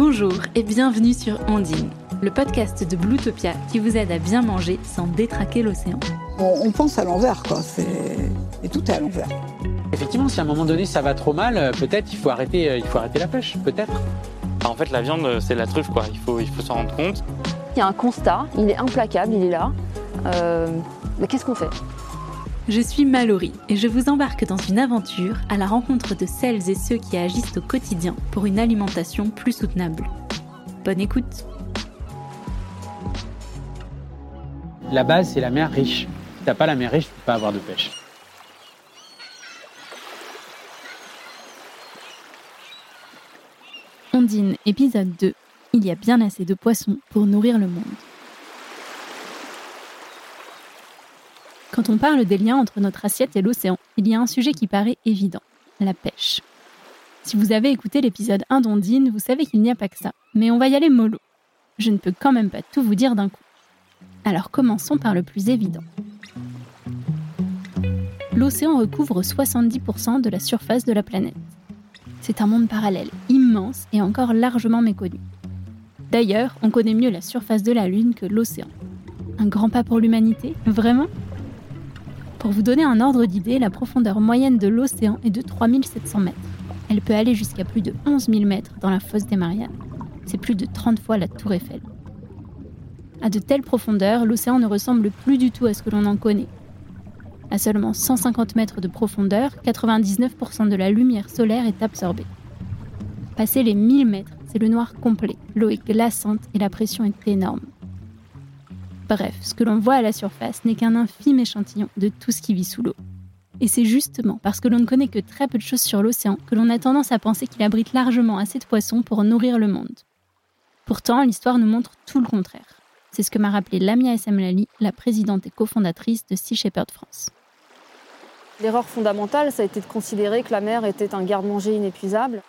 Bonjour et bienvenue sur Ondine, le podcast de Bluetopia qui vous aide à bien manger sans détraquer l'océan. On, pense à l'envers, quoi. Et tout est à l'envers. Effectivement, si à un moment donné ça va trop mal, euh, peut-être il faut arrêter, euh, il faut arrêter la pêche, peut-être. En fait, la viande, c'est la truffe, quoi. Il faut, il faut s'en rendre compte. Il y a un constat, il est implacable, il est là. Euh, mais qu'est-ce qu'on fait? Je suis Mallory et je vous embarque dans une aventure à la rencontre de celles et ceux qui agissent au quotidien pour une alimentation plus soutenable. Bonne écoute La base, c'est la mer riche. Si t'as pas la mer riche, tu peux pas avoir de pêche. Ondine, épisode 2. Il y a bien assez de poissons pour nourrir le monde. Quand on parle des liens entre notre assiette et l'océan, il y a un sujet qui paraît évident, la pêche. Si vous avez écouté l'épisode 1 d'Ondine, vous savez qu'il n'y a pas que ça, mais on va y aller mollo. Je ne peux quand même pas tout vous dire d'un coup. Alors commençons par le plus évident. L'océan recouvre 70% de la surface de la planète. C'est un monde parallèle, immense et encore largement méconnu. D'ailleurs, on connaît mieux la surface de la Lune que l'océan. Un grand pas pour l'humanité Vraiment? Pour vous donner un ordre d'idée, la profondeur moyenne de l'océan est de 3700 mètres. Elle peut aller jusqu'à plus de 11 000 mètres dans la fosse des Mariannes. C'est plus de 30 fois la tour Eiffel. À de telles profondeurs, l'océan ne ressemble plus du tout à ce que l'on en connaît. À seulement 150 mètres de profondeur, 99% de la lumière solaire est absorbée. Passé les 1000 mètres, c'est le noir complet, l'eau est glaçante et la pression est énorme. Bref, ce que l'on voit à la surface n'est qu'un infime échantillon de tout ce qui vit sous l'eau. Et c'est justement parce que l'on ne connaît que très peu de choses sur l'océan que l'on a tendance à penser qu'il abrite largement assez de poissons pour nourrir le monde. Pourtant, l'histoire nous montre tout le contraire. C'est ce que m'a rappelé Lamia Essemlali, la présidente et cofondatrice de Sea Shepherd France. L'erreur fondamentale, ça a été de considérer que la mer était un garde-manger inépuisable.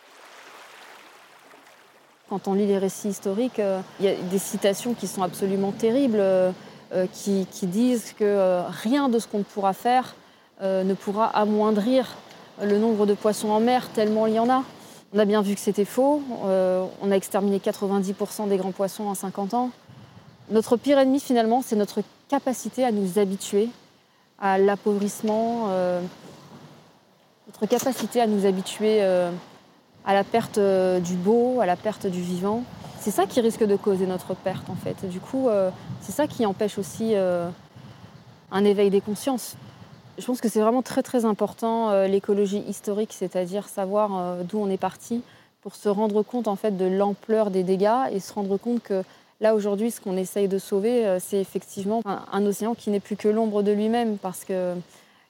Quand on lit les récits historiques, euh, il y a des citations qui sont absolument terribles, euh, euh, qui, disent que rien de ce qu'on pourra faire ne pourra amoindrir le nombre de poissons en mer, tellement il y en a. On a bien vu que c'était faux. on a exterminé 90% des grands poissons en 50 ans. Notre pire ennemi, finalement, c'est notre capacité à nous habituer à l'appauvrissement, notre capacité à nous habituer à la perte euh, du beau, à la perte du vivant. C'est ça qui risque de causer notre perte, en fait. du coup, c'est ça qui empêche aussi un éveil des consciences. Je pense que c'est vraiment très très important l'écologie historique, c'est-à-dire savoir d'où on est parti pour se rendre compte en fait de l'ampleur des dégâts et se rendre compte que Là, aujourd'hui, ce qu'on essaye de sauver, euh, c'est effectivement un, océan qui n'est plus que l'ombre de lui-même, parce que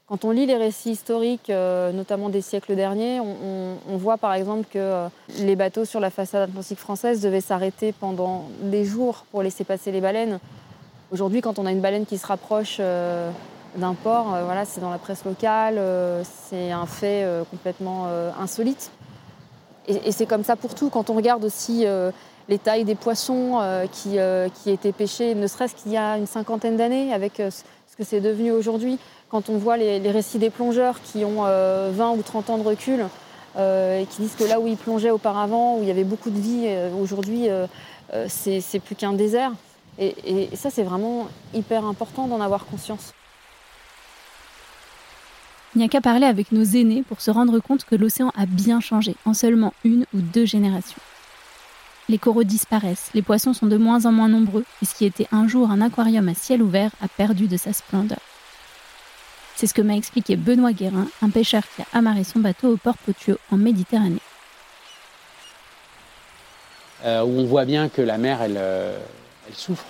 quand on lit les récits historiques, euh, notamment des siècles derniers, on, voit par exemple que euh, les bateaux sur la façade atlantique française devaient s'arrêter pendant des jours pour laisser passer les baleines. Aujourd'hui, quand on a une baleine qui se rapproche d'un port, voilà, c'est dans la presse locale, c'est un fait complètement insolite. Et, c'est comme ça pour tout. Quand on regarde aussi les tailles des poissons euh, qui, euh, étaient pêchés, ne serait-ce qu'il y a une cinquantaine d'années, avec euh, ce que c'est devenu aujourd'hui. Quand on voit les, récits des plongeurs qui ont 20 ou 30 ans de recul, et qui disent que là où ils plongeaient auparavant, où il y avait beaucoup de vie, aujourd'hui, c'est plus qu'un désert. Et, et ça, c'est vraiment hyper important d'en avoir conscience. Il n'y a qu'à parler avec nos aînés pour se rendre compte que l'océan a bien changé en seulement une ou deux générations les coraux disparaissent, les poissons sont de moins en moins nombreux, et ce qui était un jour un aquarium à ciel ouvert a perdu de sa splendeur. C'est ce que m'a expliqué Benoît Guérin, un pêcheur qui a amarré son bateau au port Potieux en Méditerranée. Euh, on voit bien que la mer, elle, euh, souffre.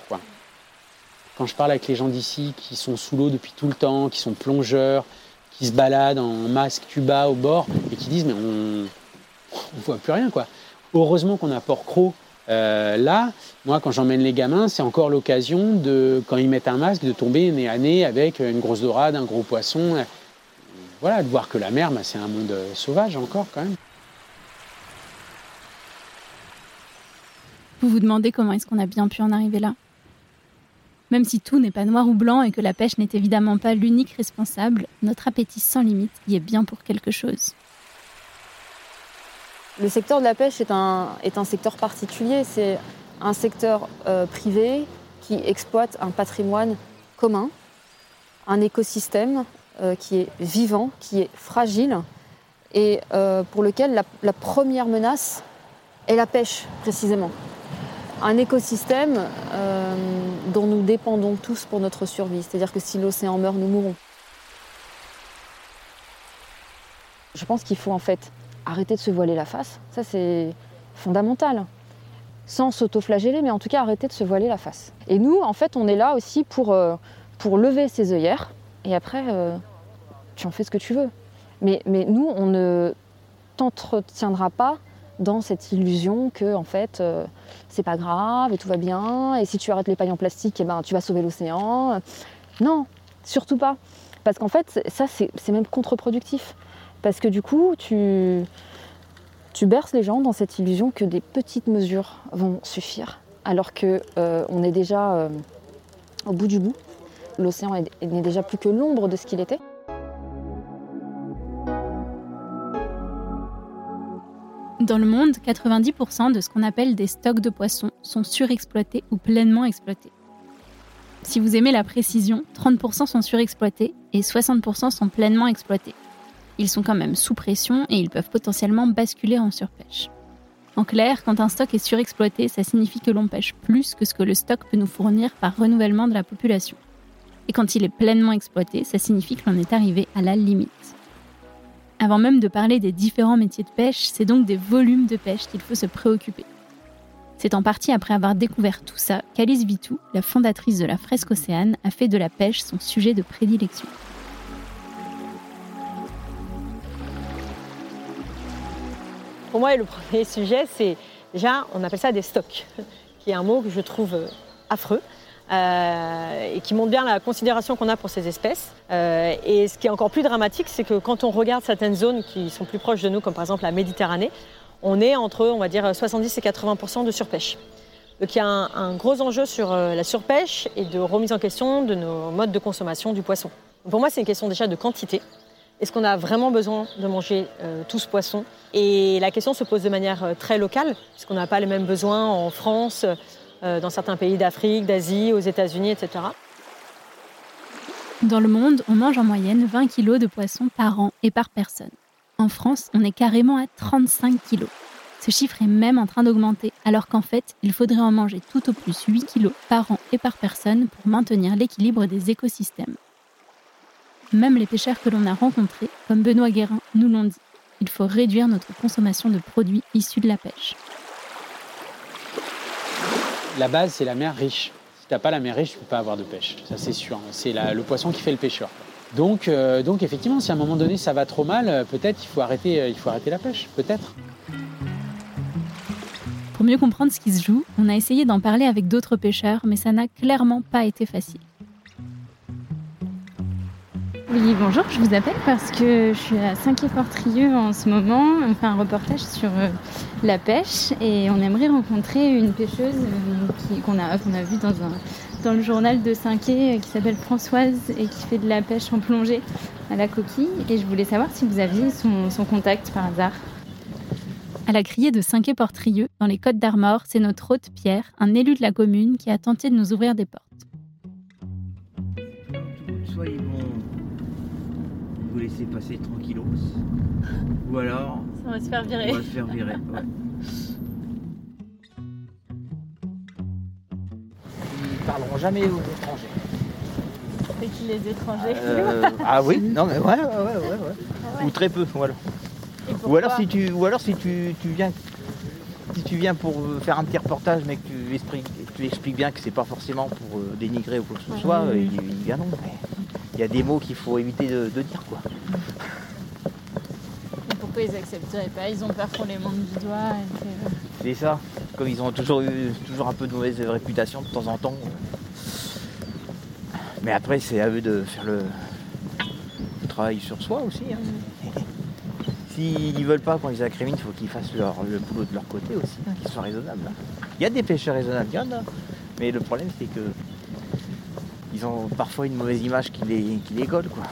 Quand je parle avec les gens d'ici qui sont sous l'eau depuis tout le temps, qui sont plongeurs, qui se baladent en masque tuba au bord et qui disent mais on ne voit plus rien quoi. Heureusement qu'on a Port-Cros euh, là. Moi, quand j'emmène les gamins, c'est encore l'occasion de, quand ils mettent un masque, de tomber nez à nez avec une grosse dorade, un gros poisson. Voilà, de voir que la mer, bah, c'est un monde euh, sauvage encore quand même. Vous vous demandez comment est-ce qu'on a bien pu en arriver là Même si tout n'est pas noir ou blanc et que la pêche n'est évidemment pas l'unique responsable, notre appétit sans limite y est bien pour quelque chose. Le secteur de la pêche est un, est un secteur particulier. C'est un secteur euh, privé qui exploite un patrimoine commun, un écosystème euh, qui est vivant, qui est fragile et euh, pour lequel la, la première menace est la pêche précisément. Un écosystème dont nous dépendons tous pour notre survie. C'est-à-dire que si l'océan meurt, nous mourrons. Je pense qu'il faut en fait arrêter de se voiler la face. Ça, c'est fondamental. Sans s'autoflageller, mais en tout cas arrêter de se voiler la face. Et nous, en fait, on est là aussi pour, euh, pour lever ses œillères. Et après, euh, tu en fais ce que tu veux. Mais, mais nous, on ne t'entretiendra pas dans cette illusion que, en fait, euh, c'est pas grave et tout va bien. Et si tu arrêtes les pailles en plastique, eh ben, tu vas sauver l'océan. Non, surtout pas. Parce qu'en fait, ça, c'est c'est même contre-productif. Parce que du coup, tu, berces les gens dans cette illusion que des petites mesures vont suffire, alors que euh, on est déjà euh, au bout du bout. L'océan est- n'est déjà plus que l'ombre de ce qu'il était. Dans le monde, 90% de ce qu'on appelle des stocks de poissons sont surexploités ou pleinement exploités. Si vous aimez la précision, 30% sont surexploités et 60% sont pleinement exploités. Ils sont quand même sous pression et ils peuvent potentiellement basculer en surpêche. En clair, quand un stock est surexploité, ça signifie que l'on pêche plus que ce que le stock peut nous fournir par renouvellement de la population. Et quand il est pleinement exploité, ça signifie que l'on est arrivé à la limite. Avant même de parler des différents métiers de pêche, c'est donc des volumes de pêche qu'il faut se préoccuper. C'est en partie après avoir découvert tout ça qu'Alice Vitou, la fondatrice de la Fresque Océane, a fait de la pêche son sujet de prédilection. Pour moi, le premier sujet, c'est déjà, on appelle ça des stocks, qui est un mot que je trouve euh, affreux. euh, et qui montre bien la considération qu'on a pour ces espèces. Euh, et ce qui est encore plus dramatique, c'est que quand on regarde certaines zones qui sont plus proches de nous, comme par exemple la Méditerranée, on est entre, on va dire, 70 et 80% de surpêche. Donc il y a un, gros enjeu sur la surpêche et de remise en question de nos modes de consommation du poisson. Pour moi, c'est une question déjà de quantité. Est-ce qu'on a vraiment besoin de manger euh, tout ce poisson Et la question se pose de manière euh, très locale, puisqu'on n'a pas les mêmes besoins en France, euh, dans certains pays d'Afrique, d'Asie, aux États-Unis, etc. Dans le monde, on mange en moyenne 20 kg de poissons par an et par personne. En France, on est carrément à 35 kg. Ce chiffre est même en train d'augmenter, alors qu'en fait, il faudrait en manger tout au plus 8 kg par an et par personne pour maintenir l'équilibre des écosystèmes. Même les pêcheurs que l'on a rencontrés, comme Benoît Guérin, nous l'ont dit. Il faut réduire notre consommation de produits issus de la pêche. La base, c'est la mer riche. Si t'as pas la mer riche, tu peux pas avoir de pêche. Ça, c'est sûr. C'est la- le poisson qui fait le pêcheur. Donc, euh, donc effectivement, si à un moment donné ça va trop mal, euh, peut-être il faut arrêter, euh, il faut arrêter la pêche. Peut-être. Pour mieux comprendre ce qui se joue, on a essayé d'en parler avec d'autres pêcheurs, mais ça n'a clairement pas été facile. Oui, bonjour, je vous appelle parce que je suis à Saint-Quay-Portrieux en ce moment. On fait un reportage sur euh, la pêche et on aimerait rencontrer une pêcheuse euh, qu'on a, qu'on a vue dans, un, dans le journal de Saint-Quay euh, qui s'appelle Françoise et qui fait de la pêche en plongée à la coquille. Et je voulais savoir si vous aviez son, son contact par hasard. À la criée de Saint-Quay-Portrieux, dans les Côtes d'Armor, c'est notre hôte Pierre, un élu de la commune, qui a tenté de nous ouvrir des portes. Soit ils laisser passer tranquillos, ou alors Ça va se faire on va se faire virer. ouais. Ils parleront jamais aux étrangers. C'est qui les étrangers Euh, ah oui, non mais ouais, ouais, ouais, ouais, ouais. Ou très peu, voilà. Ou alors si tu, ou alors si tu, tu viens, si tu viens pour euh, faire un petit reportage, mais que tu expliques, tu expliques bien que c'est pas forcément pour euh, dénigrer ou quoi que ce soit, ils, ils viendront. Il y a des mots qu'il faut éviter de, de dire quoi. Pourquoi ils accepteraient pas? Ils ont peur qu'on les monte du doigt. que- C'est ça. Comme ils ont toujours eu toujours un peu de mauvaise réputation de temps en temps. Mais après, c'est à eux de faire le, le travail sur soi aussi. hein. S'ils veulent pas quand ils incriminent, il faut qu'ils fassent leur- le boulot de leur côté aussi, hein, qu'ils soient raisonnables. hein. Il y a des pêcheurs raisonnables, il y en a. Mais le problème, c'est que ils ont parfois une mauvaise image qui les, qui les colle, quoi.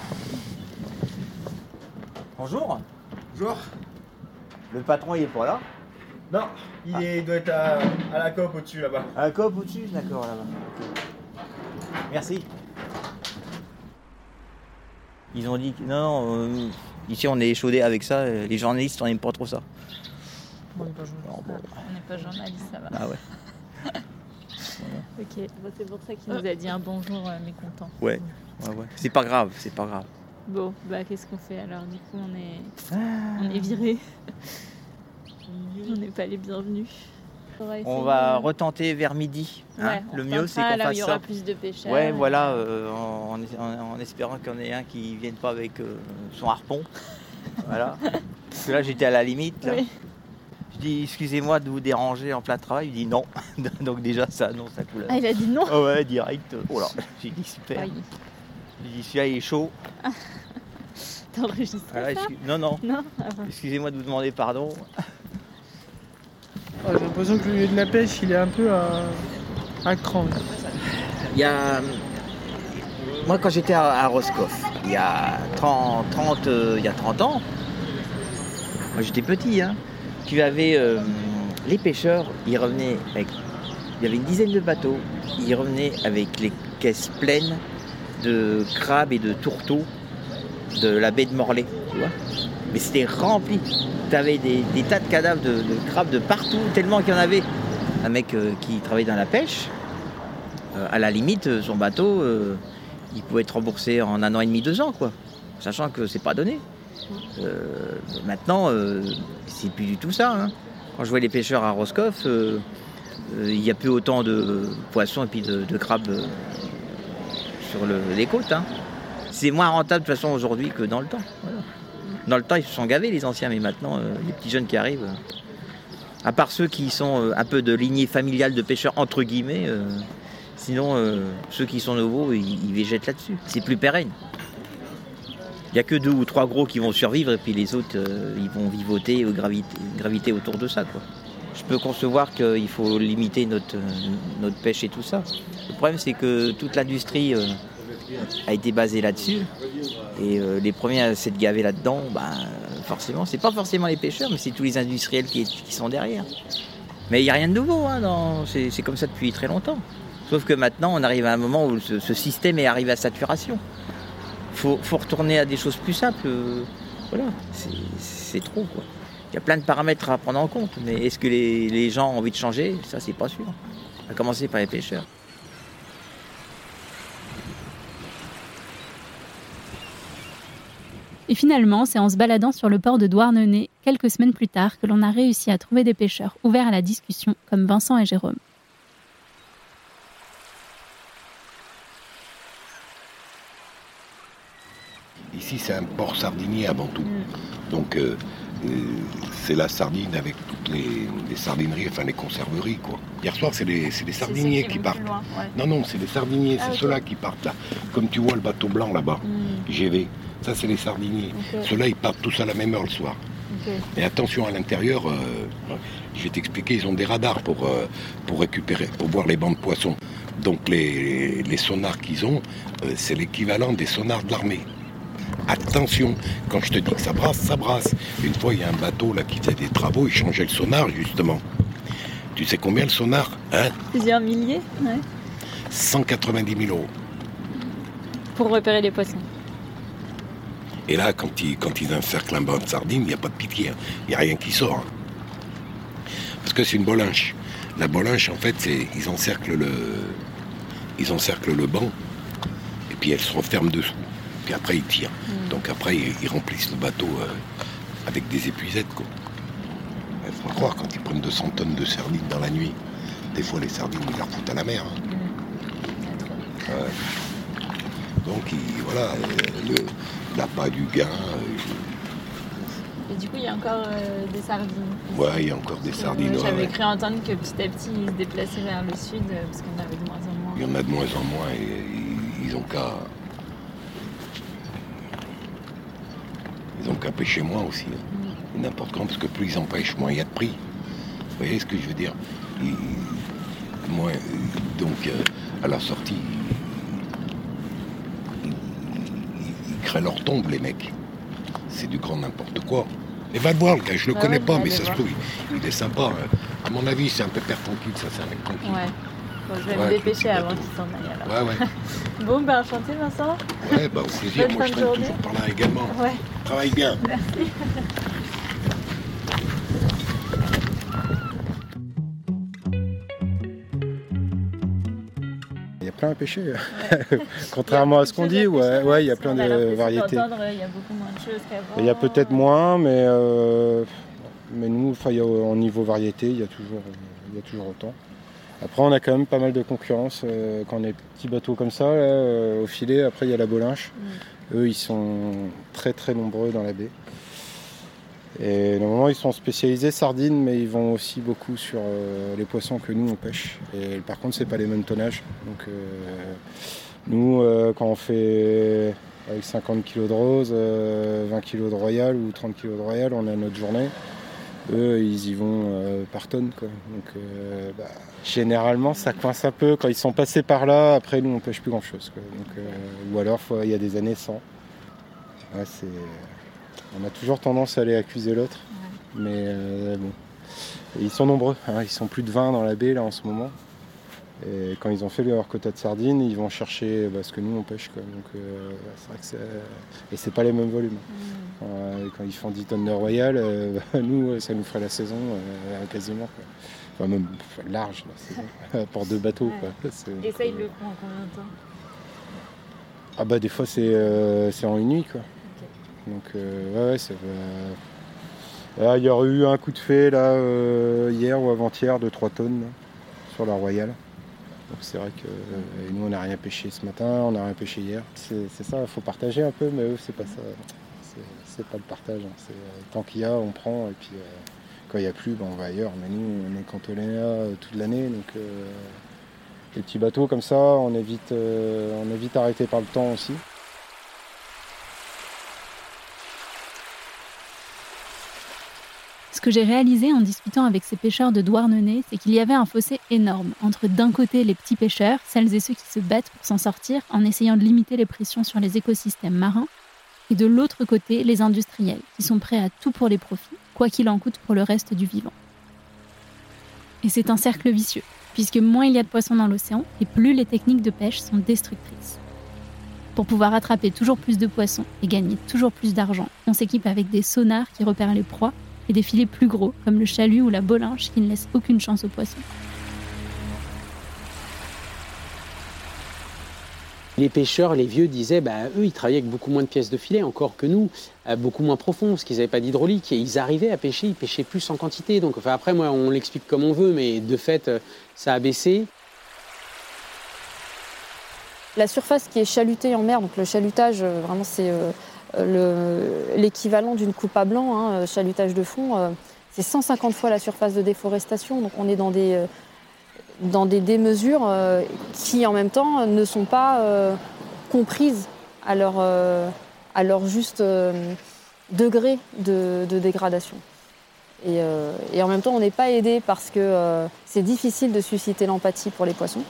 Bonjour. Bonjour. Le patron, il est pas là? Non, il est- doit être à, à la COP au-dessus là-bas. À la COP au-dessus? D'accord, là-bas. Merci. Ils ont dit que non, non, euh, ici on est échaudé avec ça, euh, les journalistes on n'aime pas trop ça. On n'est pas journaliste. On n'est pas journaliste, ça va. Ah ouais Ok, bon, c'est pour ça qu'il nous a dit un bonjour euh, mécontent. Ouais, ouais, ouais. C'est pas grave, c'est pas grave. Bon, bah qu'est-ce qu'on fait alors? Du coup, on est, Ah. on est viré. on n'est pas les bienvenus. On va retenter vers midi. hein. Ouais, Le mieux c'est qu'on là où fasse il y aura ça. plus de pêcheurs. Ouais, voilà, euh, en, en- en espérant qu'il y en ait un qui vienne pas avec euh, son harpon. voilà. Parce que là j'étais à la limite. là. Oui. Je dis excusez-moi de vous déranger en plein travail. Il dit non. Donc déjà ça annonce la couleur. Ah, il a dit non Ah ouais, direct. Oh là, j'ai dit super. Aïe. J'ai dit celui-là il est chaud. T'enregistres Voilà, ça excu- non, non. Non Ah. Excusez-moi de vous demander pardon. Ah, J'ai l'impression que le lieu de la pêche, il est un peu à, à cran. Il y a. Moi, quand j'étais à, à Roscoff, il y a 30, 30, euh, il y a 30 ans, moi j'étais petit, hein, tu avais euh, les pêcheurs, ils revenaient avec. Il y avait une dizaine de bateaux, ils revenaient avec les caisses pleines de crabes et de tourteaux de la baie de Morlaix, tu vois. Mais c'était rempli. Tu avais des, tas de cadavres de, crabes de partout, tellement qu'il y en avait. Un mec euh, qui travaillait dans la pêche, euh, à la limite, son bateau, il pouvait être remboursé en un an et demi, deux ans, quoi. Sachant que c'est pas donné. Euh, maintenant, euh, c'est plus du tout ça. hein. Quand je vois les pêcheurs à Roscoff, euh, il n'y a plus autant de poissons et puis de, crabes sur le- les côtes. hein. C'est moins rentable de toute façon aujourd'hui que dans le temps. Dans le temps, ils se sont gavés les anciens, mais maintenant, les petits jeunes qui arrivent, à part ceux qui sont un peu de lignée familiale de pêcheurs entre guillemets, sinon ceux qui sont nouveaux, ils, ils végètent là-dessus. C'est plus pérenne. N'y a que deux ou trois gros qui vont survivre et puis les autres, euh, ils vont vivoter ou graviter, graviter autour de ça. Quoi. Je peux concevoir qu'il faut limiter notre, euh, notre pêche et tout ça. Le problème, c'est que toute l'industrie euh, a été basée là-dessus. Et euh, les premiers à s'être gavés là-dedans, ben, forcément, c'est pas forcément les pêcheurs, mais c'est tous les industriels qui, sont derrière. Mais il n'y a rien de nouveau, hein, c'est comme ça depuis très longtemps. Sauf que maintenant, on arrive à un moment où ce système est arrivé à saturation. Faut, faut retourner à des choses plus simples. euh, voilà, c'est- c'est trop. quoi. Il y a plein de paramètres à prendre en compte, mais est-ce que les, les gens ont envie de changer? Ça, c'est pas sûr. À commencer par les pêcheurs. Et finalement, c'est en se baladant sur le port de Douarnenez, quelques semaines plus tard, que l'on a réussi à trouver des pêcheurs ouverts à la discussion, comme Vincent et Jérôme. Ici, c'est un port sardinier avant tout. Donc, euh, euh, c'est la sardine avec toutes les, les sardineries, enfin les conserveries, quoi. Hier soir, c'est les, les sardiniers qui partent. Non, non, c'est les sardiniers, Ah, c'est ceux-là qui partent là. Comme tu vois le bateau blanc là-bas, GV, ça c'est les sardiniers. Ok. Ceux-là, ils partent tous à la même heure le soir. Ok. Et attention à l'intérieur, euh, je vais t'expliquer, ils ont des radars pour, euh, pour récupérer, pour voir les bancs de poissons. Donc les, les sonars qu'ils ont, euh, c'est l'équivalent des sonars de l'armée. Attention, quand je te dis que ça brasse, ça brasse. Une fois, il y a un bateau là qui faisait des travaux, il changeait le sonar justement. Tu sais combien le sonar Hein? Plusieurs milliers ouais. 190 000 euros. Pour repérer les poissons. Et là, quand ils, quand ils encerclent un banc de sardines, il n'y a pas de pitié. hein. Il n'y a rien qui sort. hein. Parce que c'est une bolinche. La bolinche, en fait, c'est ils encerclent le, ils encerclent le banc, et puis elle se referme dessous. Puis après, ils tirent. Donc après, ils, ils remplissent le bateau euh, avec des épuisettes, quoi. Il faut croire, quand ils prennent 200 tonnes de sardines dans la nuit, des fois, les sardines, ils les refoutent à la mer. hein. Ouais. Donc, voilà, euh, l'appât du gain, euh, Et du coup, il y a encore euh, des sardines. Ouais, il y a encore des sardines. Euh, J'avais ouais. cru entendre que petit à petit, ils se déplaçaient vers le sud euh, parce qu'on avait de moins en moins. Il y en a de moins en moins et, et ils ont qu'à. Ont qu'à pêcher moins aussi. hein. Et N'importe quand, parce que plus ils en pêchent, moins il y a de prix. Vous voyez ce que je veux dire? Ils- moins, Donc, euh, à la sortie, ils, ils- créent leur tombe, les mecs. C'est du grand n'importe quoi. Mais va le voir, le gars, je le Bah connais ouais, pas, mais ça se trouve, il, il est sympa. hein. À mon avis, c'est un peu père tranquille, ça, c'est un mec tranquille. Ouais. Bon, je vais Ouais, me dépêcher avant qu'il s'en aille alors. Ouais, ouais. Bon, ben enchanté Vincent. Ouais, bah, au plaisir, moi je traîne toujours par là également. Ouais. Travaille bien. Merci. Il y a plein à pêcher. Contrairement à ce qu'on dit, ouais, ouais, il y a plein de variétés. d'entendre, Il y a beaucoup moins de choses qu'avant. Il y a peut-être moins, mais, euh, mais nous, y a, au niveau variété, il y, a toujours, il y a toujours autant. Après, on a quand même pas mal de concurrence. euh, quand on est petits bateaux comme ça, là, euh, au filet, après, il y a la Bolinche. Eux, ils sont très très nombreux dans la baie. Et normalement, ils sont spécialisés sardines, mais ils vont aussi beaucoup sur euh, les poissons que nous on pêche. Et par contre, c'est pas les mêmes tonnages. Donc, euh, nous, euh, quand on fait avec 50 kg de rose, euh, 20 kg de royal ou 30 kg de royal, on a notre journée. Eux, ils y vont euh, par tonne. Quoi. Donc, euh, bah, généralement, ça coince un peu. Quand ils sont passés par là, après, nous, on pêche plus grand-chose. euh, ou alors, il y a des années sans. Ouais. On a toujours tendance à aller accuser l'autre. Mais bon. Et ils sont nombreux. hein. Ils sont plus de 20 dans la baie, là, en ce moment. Et quand ils ont fait leur quota de sardines, ils vont chercher bah, ce que nous, on pêche. Quoi. Donc, euh, vrai que. Et c'est pas les mêmes volumes. Euh, quand ils font 10 tonnes de royal, euh, nous, euh, ça nous ferait la saison quasiment. quoi. Enfin, même large, la saison, pour deux bateaux. quoi. Et ça, il le prend en combien de temps? Ah bah des fois c'est en une nuit quoi. Donc ouais, ouais, ça va. Là, il y aurait eu un coup de fée là hier ou avant-hier de 3 tonnes là, sur la Royale. Donc c'est vrai que euh, nous on n'a rien pêché ce matin, on n'a rien pêché hier. C'est ça, il faut partager un peu, mais eux c'est pas ça. C'est- pas le partage. hein. Euh, tant qu'il y a, on prend et puis euh, quand il n'y a plus, ben, on va ailleurs. Mais nous on est cantonné là euh, toute l'année, donc les petits bateaux comme ça, on est on est vite arrêté par le temps aussi. Ce que j'ai réalisé en discutant avec ces pêcheurs de Douarnenez, c'est qu'il y avait un fossé énorme entre d'un côté les petits pêcheurs, celles et ceux qui se battent pour s'en sortir en essayant de limiter les pressions sur les écosystèmes marins, et de l'autre côté les industriels, qui sont prêts à tout pour les profits, quoi qu'il en coûte pour le reste du vivant. Et c'est un cercle vicieux, puisque moins il y a de poissons dans l'océan, et plus les techniques de pêche sont destructrices. Pour pouvoir attraper toujours plus de poissons et gagner toujours plus d'argent, on s'équipe avec des sonars qui repèrent les proies et des filets plus gros, comme le chalut ou la bolinche, qui ne laissent aucune chance aux poissons. Les pêcheurs, les vieux disaient, bah, eux, ils travaillaient avec beaucoup moins de pièces de filet encore que nous, euh, beaucoup moins profond, parce qu'ils n'avaient pas d'hydraulique. Et ils arrivaient à pêcher, ils pêchaient plus en quantité. Donc, enfin, après, moi, on l'explique comme on veut, mais de fait, euh, ça a baissé. La surface qui est chalutée en mer, donc le chalutage, euh, vraiment, c'est l'équivalent d'une coupe à blanc, hein, euh, chalutage de fond. euh, c'est 150 fois la surface de déforestation. Donc on est dans des, euh, dans démesures qui, en même temps, ne sont pas comprises à leur, juste degré de, dégradation. Et, en même temps, on n'est pas aidé parce que c'est difficile de susciter l'empathie pour les poissons.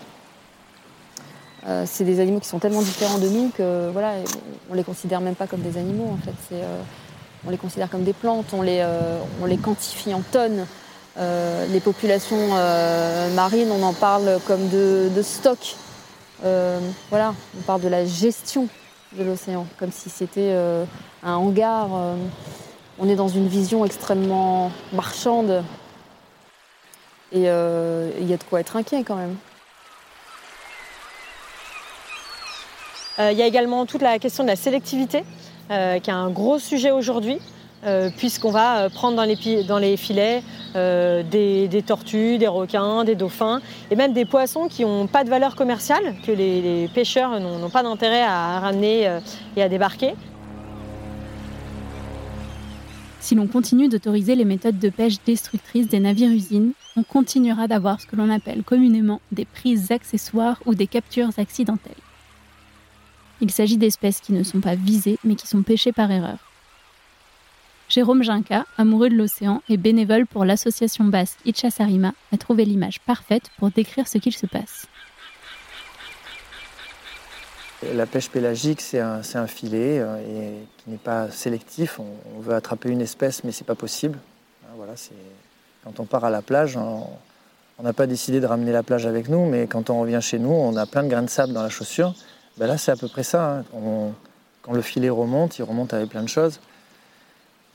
Euh, c'est des animaux qui sont tellement différents de nous que voilà, on les considère même pas comme des animaux en fait. Euh, on les considère comme des plantes, on les, euh, on les quantifie en tonnes. Les populations marines, on en parle comme de, de stock. Voilà, on parle de la gestion de l'océan, comme si c'était un hangar. on est dans une vision extrêmement marchande. Et il y a de quoi être inquiet quand même. Il y a également toute la question de la sélectivité, euh, qui est un gros sujet aujourd'hui, euh, puisqu'on va euh, prendre dans les, filets euh, des, tortues, des requins, des dauphins, et même des poissons qui n'ont pas de valeur commerciale, que les, pêcheurs n'ont pas d'intérêt à ramener euh, et à débarquer. Si l'on continue d'autoriser les méthodes de pêche destructrices des navires-usines, on continuera d'avoir ce que l'on appelle communément des prises accessoires ou des captures accidentelles. Il s'agit d'espèces qui ne sont pas visées mais qui sont pêchées par erreur. Jérôme Jinka, amoureux de l'océan et bénévole pour l'association basque Itchasarima, a trouvé l'image parfaite pour décrire ce qu'il se passe. La pêche pélagique, c'est un, filet euh, qui n'est pas sélectif. On, veut attraper une espèce, mais c'est pas possible. Hein, Voilà. Quand on part à la plage, on n'a pas décidé de ramener la plage avec nous, mais quand on revient chez nous, on a plein de grains de sable dans la chaussure. Ben là, c'est à peu près ça. hein. Quand le filet remonte, il remonte avec plein de choses.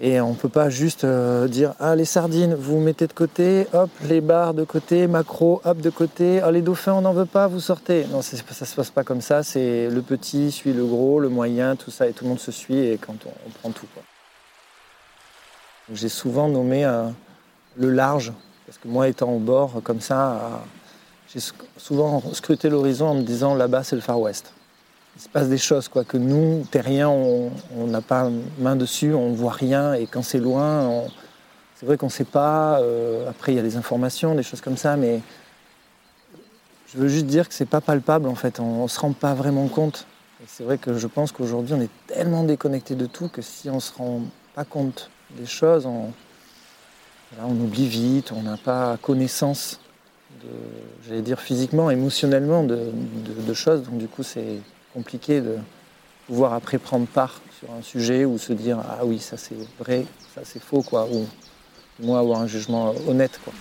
Et on ne peut pas juste euh, dire Ah, les sardines, vous mettez de côté, hop, les barres de côté, macro, hop, de côté, ah, les dauphins, on n'en veut pas, vous sortez. Non, ça ne se passe pas comme ça. C'est le petit suit le gros, le moyen, tout ça, et tout le monde se suit, et quand on, prend tout. J'ai souvent nommé euh, le large, parce que moi, étant au bord, comme ça, euh, j'ai souvent scruté l'horizon en me disant là-bas, c'est le Far West il se passe des choses quoi que nous terriens on n'a pas main dessus on ne voit rien et quand c'est loin c'est vrai qu'on ne sait pas euh, après il y a des informations des choses comme ça mais je veux juste dire que c'est pas palpable en fait on, ne se rend pas vraiment compte c'est vrai que je pense qu'aujourd'hui on est tellement déconnecté de tout que si on se rend pas compte des choses on, oublie vite on n'a pas connaissance j'allais dire physiquement, émotionnellement de- de choses. Donc du coup, c'est compliqué de pouvoir après prendre part sur un sujet ou se dire ah oui, ça c'est vrai, ça c'est faux, quoi. Ou du moins avoir un jugement honnête, quoi.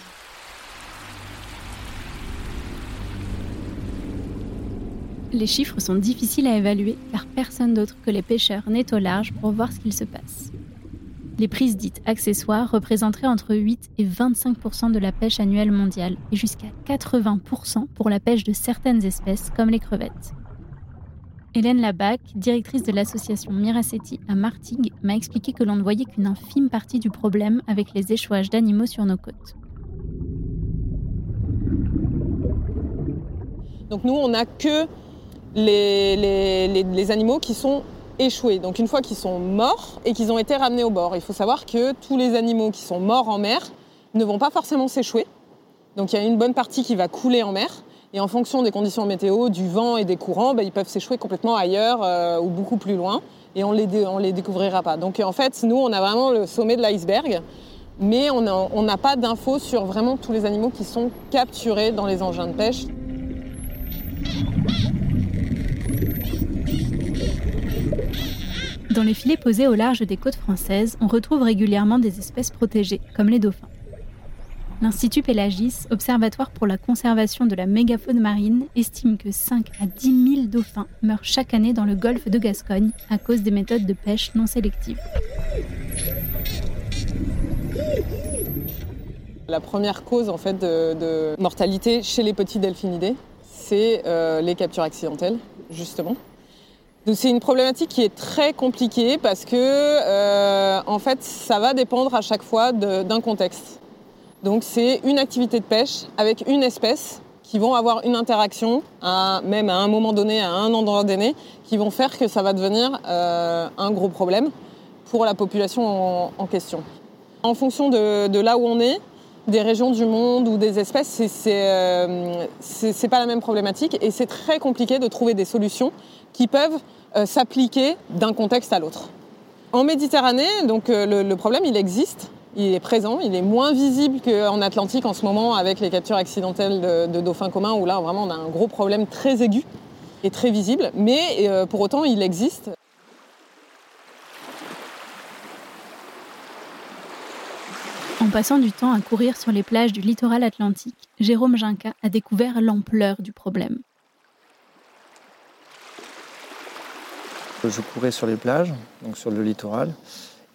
Les chiffres sont difficiles à évaluer car personne d'autre que les pêcheurs n'est au large pour voir ce qu'il se passe. Les prises dites accessoires représenteraient entre 8 et 25% de la pêche annuelle mondiale et jusqu'à 80% pour la pêche de certaines espèces comme les crevettes. Hélène Labac, directrice de l'association Miraceti à Martigues, m'a expliqué que l'on ne voyait qu'une infime partie du problème avec les échouages d'animaux sur nos côtes. Donc nous, on n'a que les animaux qui sont échoués. Donc une fois qu'ils sont morts et qu'ils ont été ramenés au bord, il faut savoir que tous les animaux qui sont morts en mer ne vont pas forcément s'échouer. Donc il y a une bonne partie qui va couler en mer. Et en fonction des conditions météo, du vent et des courants, ben, ils peuvent s'échouer complètement ailleurs euh, ou beaucoup plus loin. Et on les, on les découvrira pas. Donc en fait, nous, on a vraiment le sommet de l'iceberg. Mais on n'a pas d'infos sur vraiment tous les animaux qui sont capturés dans les engins de pêche. Dans les filets posés au large des côtes françaises, on retrouve régulièrement des espèces protégées, comme les dauphins. L'Institut Pélagis, observatoire pour la conservation de la mégafaune marine, estime que 5 à 10 000 dauphins meurent chaque année dans le golfe de Gascogne à cause des méthodes de pêche non sélectives. La première cause en fait de, mortalité chez les petits delphinidés, c'est euh, les captures accidentelles, justement. C'est une problématique qui est très compliquée parce que euh, en fait ça va dépendre à chaque fois d'un contexte. Donc c'est une activité de pêche avec une espèce qui vont avoir une interaction, à- même à un moment donné, à un endroit donné, qui vont faire que ça va devenir euh, un gros problème pour la population en, question. En fonction de, là où on est, des régions du monde ou des espèces, c'est- euh, c'est c'est pas la même problématique et c'est très compliqué de trouver des solutions qui peuvent euh, s'appliquer d'un contexte à l'autre. En Méditerranée, donc le problème il existe, il est présent, il est moins visible qu'en Atlantique en ce moment avec les captures accidentelles de, de dauphins communs où là vraiment on a un gros problème très aigu et très visible, mais euh, pour autant il existe. En passant du temps à courir sur les plages du littoral atlantique, Jérôme Ginca a découvert l'ampleur du problème. Je courais sur les plages, donc sur le littoral.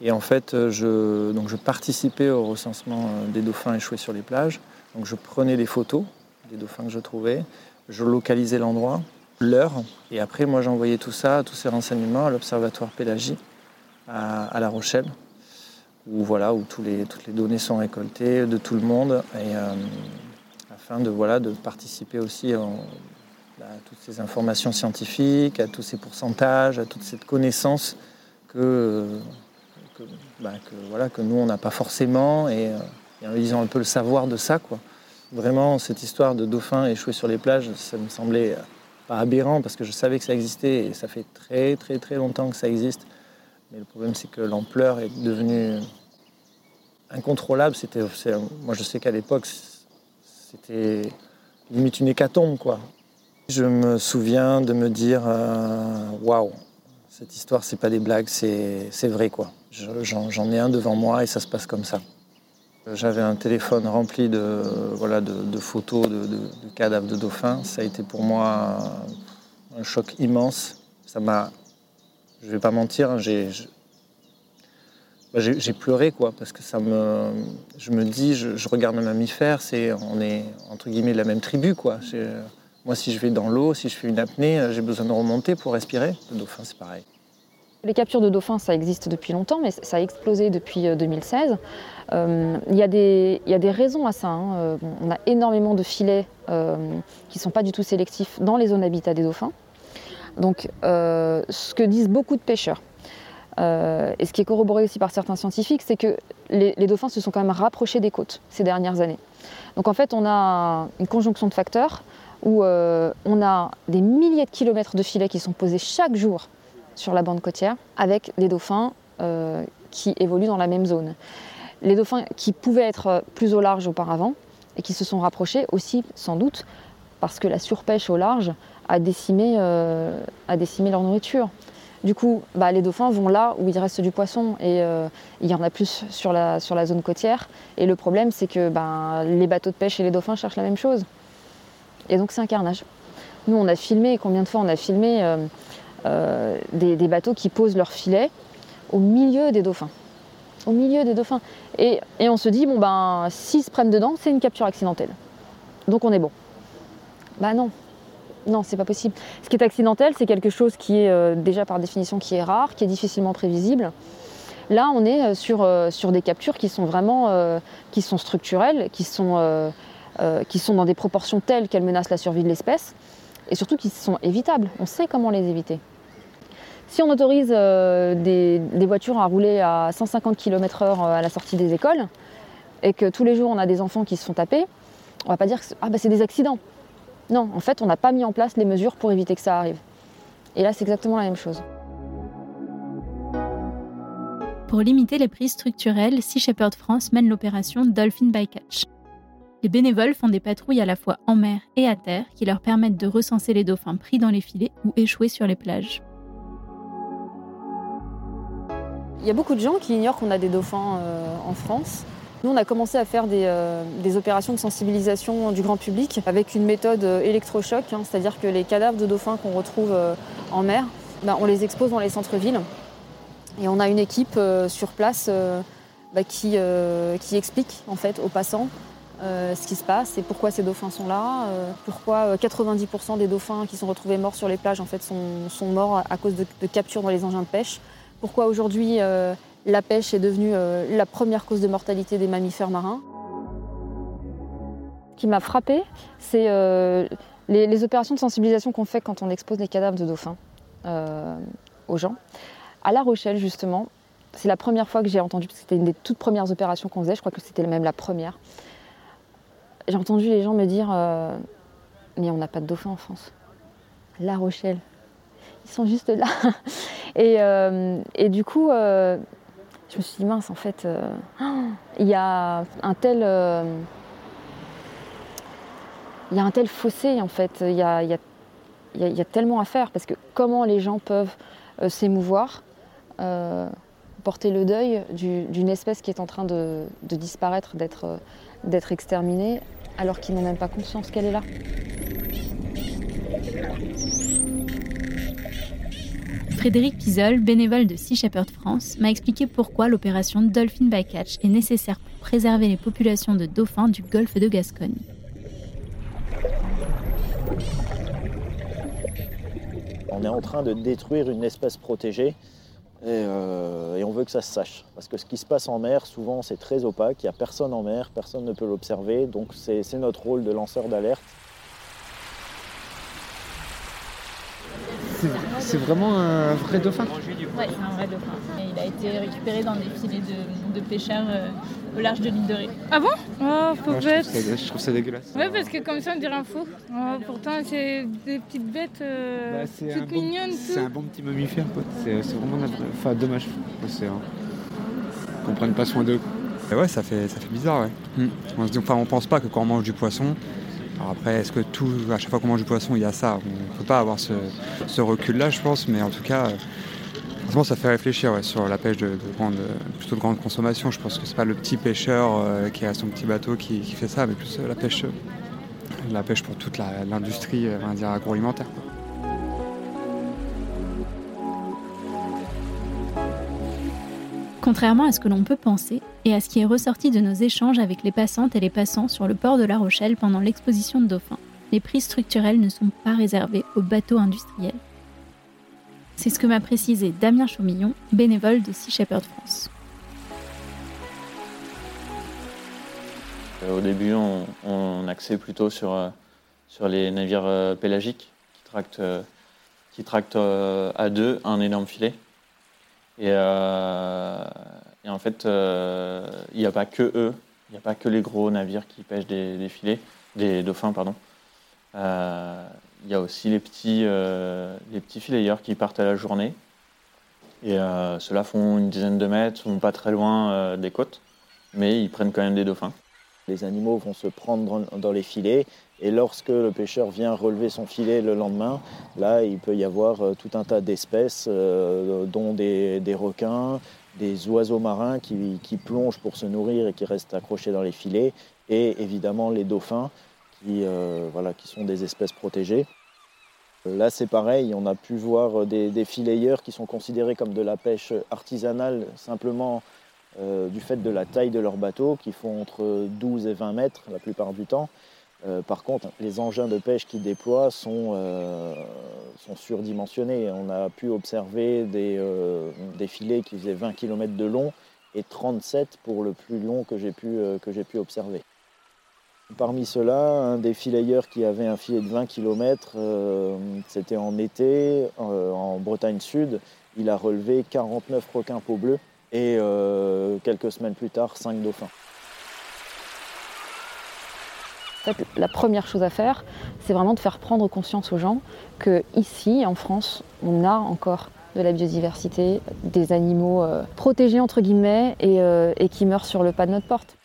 Et en fait, euh, je, donc je participais au recensement euh, des dauphins échoués sur les plages. Donc je prenais des photos des dauphins que je trouvais, je localisais l'endroit, l'heure, et après moi j'envoyais tout ça, tous ces renseignements à l'Observatoire Pélagie à, La Rochelle, où voilà, où toutes les données sont récoltées de tout le monde, euh, afin de voilà de participer aussi à toutes ces informations scientifiques, à tous ces pourcentages, à toute cette connaissance que, que, bah, que, voilà, que nous, on n'a pas forcément, et, euh, et un peu le savoir de ça. Quoi. Vraiment, cette histoire de dauphins échoués sur les plages, ça me semblait euh, pas aberrant, parce que je savais que ça existait, et ça fait très très très longtemps que ça existe. Mais le problème, c'est que l'ampleur est devenue incontrôlable. C'était, moi, je sais qu'à l'époque, c'était limite une hécatombe, quoi. Je me souviens de me dire euh, waouh, cette histoire, c'est pas des blagues, c'est vrai quoi. J'en ai un devant moi et ça se passe comme ça. J'avais un téléphone rempli de, voilà, de, photos de, cadavres de dauphins. Ça a été pour moi un choc immense. Ça m'a, je vais pas mentir, hein, bah, j'ai pleuré quoi, parce que ça me, je me dis, je, regarde un mammifère, c'est, on est entre guillemets de la même tribu quoi. Moi, si je vais dans l'eau, si je fais une apnée, j'ai besoin de remonter pour respirer. Le dauphin, c'est pareil. Les captures de dauphins, ça existe depuis longtemps, mais ça a explosé depuis 2016. Euh, il y, a des raisons à ça. Hein. Euh, on a énormément de filets euh, qui ne sont pas du tout sélectifs dans les zones habitat des dauphins. Donc, ce que disent beaucoup de pêcheurs, et ce qui est corroboré aussi par certains scientifiques, c'est que les, dauphins se sont quand même rapprochés des côtes ces dernières années. Donc en fait, on a une conjonction de facteurs où on a des milliers de kilomètres de filets qui sont posés chaque jour sur la bande côtière avec des dauphins qui évoluent dans la même zone les dauphins qui pouvaient être plus au large auparavant et qui se sont rapprochés aussi sans doute parce que la surpêche au large a décimé, euh, leur nourriture. Du coup, bah, les dauphins vont là où il reste du poisson et euh, il y en a plus sur la, sur la zone côtière. Et le problème, c'est que bah, les bateaux de pêche et les dauphins cherchent la même chose. Et donc c'est un carnage. Nous, on a filmé, combien de fois on a filmé euh, des, des bateaux qui posent leurs filets au milieu des dauphins au milieu des dauphins. Et, on se dit, bon ben, s'ils se prennent dedans, c'est une capture accidentelle. Donc on est bon. Bah non, non, c'est pas possible. Ce qui est accidentel, c'est quelque chose qui est euh, déjà par définition qui est rare, qui est difficilement prévisible. Là, on est euh, sur, euh, sur des captures qui sont vraiment qui sont structurelles, qui sont, qui sont dans des proportions telles qu'elles menacent la survie de l'espèce, et surtout qui sont évitables. On sait comment les éviter. Si on autorise euh, des, voitures à rouler à 150 km/h euh, à la sortie des écoles, et que tous les jours on a des enfants qui se font taper, on va pas dire que ah, bah, c'est des accidents. Non, en fait, on n'a pas mis en place les mesures pour éviter que ça arrive. Et là, c'est exactement la même chose. Pour limiter les prises structurelles, Sea Shepherd France mène l'opération Dolphin Bycatch. Les bénévoles font des patrouilles à la fois en mer et à terre qui leur permettent de recenser les dauphins pris dans les filets ou échoués sur les plages. Il y a beaucoup de gens qui ignorent qu'on a des dauphins euh, en France. Nous, on a commencé à faire euh, des, opérations de sensibilisation du grand public avec une méthode euh, électrochoc, hein, c'est-à-dire que les cadavres de dauphins qu'on retrouve en mer, ben, on les expose dans les centres-villes. Et on a une équipe sur place ben, qui, qui, explique en fait aux passants ce qui se passe et pourquoi ces dauphins sont là, pourquoi 90% des dauphins qui sont retrouvés morts sur les plages en fait sont, morts à cause de, captures dans les engins de pêche pourquoi aujourd'hui euh, la pêche est devenue euh, la première cause de mortalité des mammifères marins. Ce qui m'a frappé, c'est euh, les, opérations de sensibilisation qu'on fait quand on expose des cadavres de dauphins aux gens. À La Rochelle, justement, c'est la première fois que j'ai entendu, parce que c'était une des toutes premières opérations qu'on faisait, je crois que c'était même la première. J'ai entendu les gens me dire Mais on n'a pas de dauphins en France. La Rochelle. Ils sont juste là. Euh, et, du coup, euh, je me suis dit, mince, en fait, euh, il y a un tel. il y a un tel fossé, en fait. Il y a, tellement à faire parce que comment les gens peuvent s'émouvoir, porter le deuil d'une espèce qui est en train de, de disparaître, d'être exterminée, alors qu'ils n'ont même pas conscience qu'elle est là. Frédéric Pizol, bénévole de Sea Shepherd France, m'a expliqué pourquoi l'opération Dolphin Bycatch est nécessaire pour préserver les populations de dauphins du golfe de Gascogne. On est en train de détruire une espèce protégée euh, et, on veut que ça se sache. Parce que ce qui se passe en mer, souvent, c'est très opaque. Il n'y a personne en mer, personne ne peut l'observer. Donc c'est notre rôle de lanceur d'alerte. C'est vraiment un vrai dauphin? Oui, c'est un vrai dauphin. il a été récupéré dans des filets de, pêcheurs euh, au large de l'île de Ré. Ah bon? Oh, pauvre bête Je trouve ça dégueulasse. Ouais, parce que comme ça, on dirait un fou. Oh, pourtant, c'est des petites bêtes euh, bah, toutes mignonnes. c'est un bon petit mammifère, quoi. C'est vraiment enfin, dommage. C'est, qu'on prenne pas soin d'eux. ouais, ça fait, ça fait bizarre, ouais. Hmm. On se dit, enfin, on pense pas que quand on mange du poisson, Alors après, est-ce que tout, à chaque fois qu'on mange du poisson, il y a ça? On ne peut pas avoir ce, ce recul-là, je pense, mais en tout cas, ça fait réfléchir sur la pêche de, de grande, plutôt de grande consommation. Je pense que c'est pas le petit pêcheur euh, qui a son petit bateau qui, fait ça, mais plus euh, la pêche, la pêche pour toute l'industrie euh, agroalimentaire. Contrairement à ce que l'on peut penser et à ce qui est ressorti de nos échanges avec les passantes et les passants sur le port de La Rochelle pendant l'exposition de dauphins, les prix structurels ne sont pas réservés aux bateaux industriels. C'est ce que m'a précisé Damien Chaumillon, bénévole de Sea Shepherd France. Euh, Au début, on, on axait plutôt sur, euh, les navires euh, pélagiques qui tractent, à deux un énorme filet. Et, en fait, il n'y a pas que eux, il n'y a pas que les gros navires qui pêchent des, filets, des dauphins, pardon. Il y a aussi les petits, euh, les petits qui partent à la journée. Et euh, ceux-là font une dizaine de mètres, sont pas très loin euh, des côtes, mais ils prennent quand même des dauphins. Les animaux vont se prendre dans- les filets et lorsque le pêcheur vient relever son filet le lendemain, là il peut y avoir euh, tout un tas d'espèces, dont des, des requins, des oiseaux marins qui, qui plongent pour se nourrir et qui restent accrochés dans les filets, et évidemment les dauphins qui, euh, voilà, qui sont des espèces protégées. Là, c'est pareil, on a pu voir des, des fileyeurs qui sont considérés comme de la pêche artisanale simplement euh, du fait de la taille de leur bateau, qui font entre 12 et 20 mètres la plupart du temps. Euh, par contre, les engins de pêche qu'ils déploient sont, euh, surdimensionnés. On a pu observer des, euh, des filets qui faisaient 20 km de long et 37 pour le plus long euh, que j'ai pu observer. Parmi ceux-là, un des fileyeurs qui avait un filet de 20 km, c'était en été, euh, en Bretagne Sud. Il a relevé 49 requins peau bleue et euh, quelques semaines plus tard, 5 dauphins. La première chose à faire, c'est vraiment de faire prendre conscience aux gens que ici, en France, on a encore de la biodiversité, des animaux euh, protégés entre guillemets et, euh, et qui meurent sur le pas de notre porte.